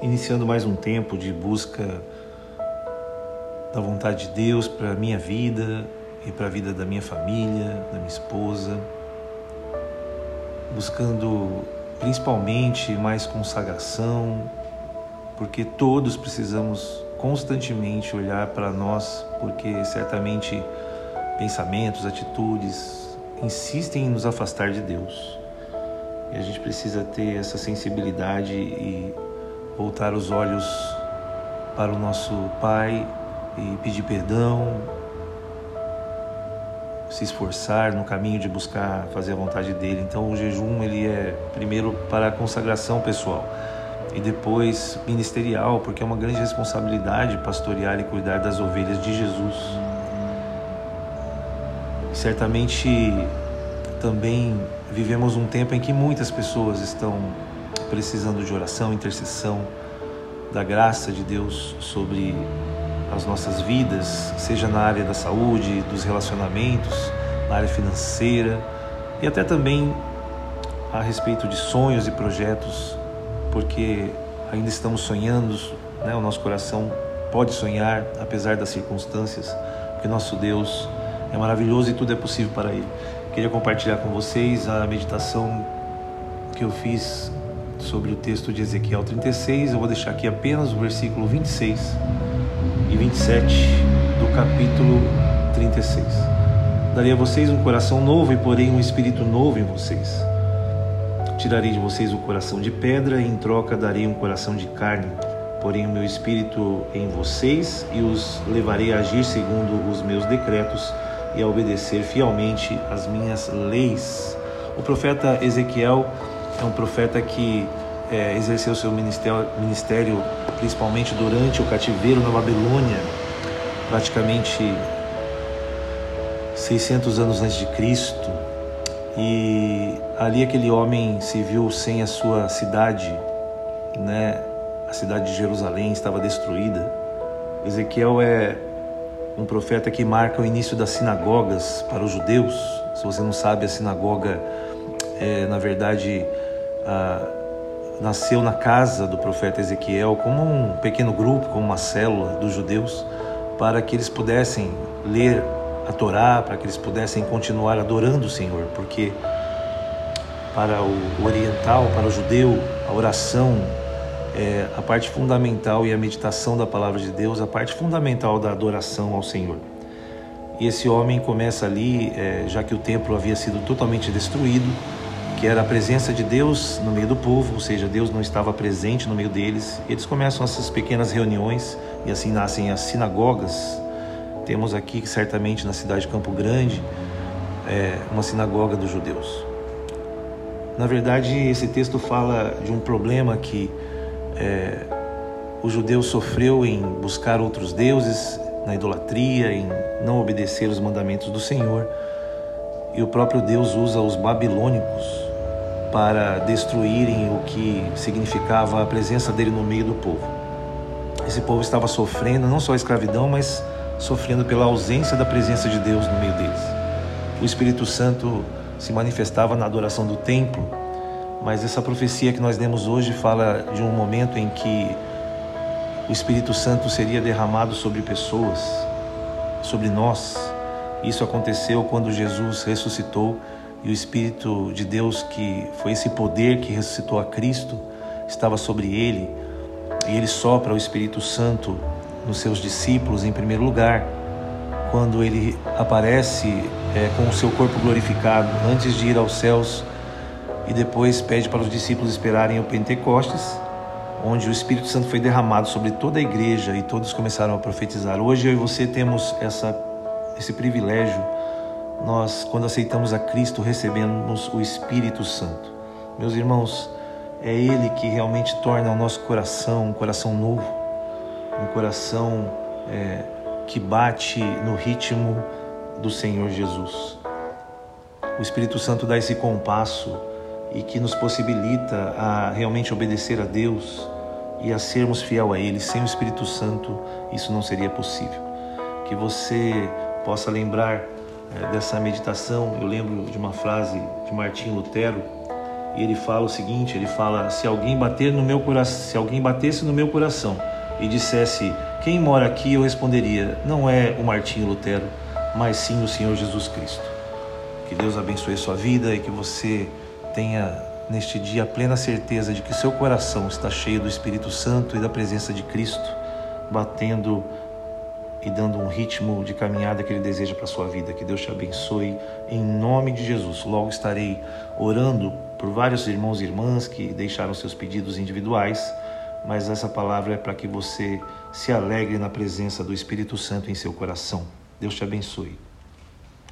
iniciando mais um tempo de busca da vontade de Deus para a minha vida e para a vida da minha família, da minha esposa, buscando principalmente mais consagração, porque todos precisamos constantemente olhar para nós, porque certamente pensamentos, atitudes insistem em nos afastar de Deus. E a gente precisa ter essa sensibilidade e voltar os olhos para o nosso Pai e pedir perdão, se esforçar no caminho de buscar fazer a vontade dele. Então o jejum ele é primeiro para a consagração pessoal e depois ministerial, porque é uma grande responsabilidade pastorear e cuidar das ovelhas de Jesus. Certamente também vivemos um tempo em que muitas pessoas estão precisando de oração, intercessão, da graça de Deus sobre as nossas vidas, seja na área da saúde, dos relacionamentos, na área financeira e até também a respeito de sonhos e projetos, porque ainda estamos sonhando, né? o nosso coração pode sonhar apesar das circunstâncias, porque nosso Deus é maravilhoso e tudo é possível para Ele. Queria compartilhar com vocês a meditação que eu fiz sobre o texto de Ezequiel 36. Eu vou deixar aqui apenas o versículo 26 e 27 do capítulo 36. Darei a vocês um coração novo e porém um espírito novo em vocês. Tirarei de vocês o coração de pedra e em troca darei um coração de carne. Porém o meu espírito em vocês e os levarei a agir segundo os meus decretos e a obedecer fielmente as minhas leis. O profeta Ezequiel é um profeta que é, exerceu seu ministério, ministério principalmente durante o cativeiro na Babilônia, praticamente 600 anos antes de Cristo. E ali aquele homem se viu sem a sua cidade, né? A cidade de Jerusalém estava destruída. Ezequiel é um profeta que marca o início das sinagogas para os judeus. Se você não sabe, a sinagoga é, na verdade, nasceu na casa do profeta Ezequiel como um pequeno grupo, como uma célula dos judeus, para que eles pudessem ler a Torá, para que eles pudessem continuar adorando o Senhor, porque para o oriental, para o judeu, a oração é a parte fundamental e a meditação da palavra de Deus, a parte fundamental da adoração ao Senhor. E esse homem começa ali, é, já que o templo havia sido totalmente destruído, que era a presença de Deus no meio do povo, ou seja, Deus não estava presente no meio deles. Eles começam essas pequenas reuniões e assim nascem as sinagogas. Temos aqui, certamente, na cidade de Campo Grande, é, uma sinagoga dos judeus. Na verdade, esse texto fala de um problema que é, o judeu sofreu em buscar outros deuses, na idolatria, em não obedecer os mandamentos do Senhor. E o próprio Deus usa os babilônicos para destruírem o que significava a presença dele no meio do povo. Esse povo estava sofrendo não só a escravidão, mas sofrendo pela ausência da presença de Deus no meio deles. O Espírito Santo se manifestava na adoração do templo, mas essa profecia que nós lemos hoje fala de um momento em que o Espírito Santo seria derramado sobre pessoas, sobre nós. Isso aconteceu quando Jesus ressuscitou e o Espírito de Deus, que foi esse poder que ressuscitou a Cristo, estava sobre ele, e ele sopra o Espírito Santo nos seus discípulos em primeiro lugar, quando ele aparece é, com o seu corpo glorificado antes de ir aos céus e depois pede para os discípulos esperarem o Pentecostes, onde o Espírito Santo foi derramado sobre toda a igreja e todos começaram a profetizar. Hoje eu e você temos essa, esse privilégio nós, quando aceitamos a Cristo, recebemos o Espírito Santo. Meus irmãos, é Ele que realmente torna o nosso coração um coração novo, um coração é, que bate no ritmo do Senhor Jesus. O Espírito Santo dá esse compasso e que nos possibilita a realmente obedecer a Deus e a sermos fiel a Ele. Sem o Espírito Santo, isso não seria possível. Que você possa lembrar dessa meditação, eu lembro de uma frase de Martim Lutero, E ele fala o seguinte, ele fala: "Se alguém bater no meu coração, se alguém batesse no meu coração e dissesse: quem mora aqui?", eu responderia: não é o Martinho Lutero, mas sim o Senhor Jesus Cristo. Que Deus abençoe sua vida e que você tenha neste dia a plena certeza de que seu coração está cheio do Espírito Santo e da presença de Cristo, batendo e dando um ritmo de caminhada que Ele deseja para a sua vida. Que Deus te abençoe em nome de Jesus. Logo estarei orando por vários irmãos e irmãs que deixaram seus pedidos individuais, mas essa palavra é para que você se alegre na presença do Espírito Santo em seu coração. Deus te abençoe.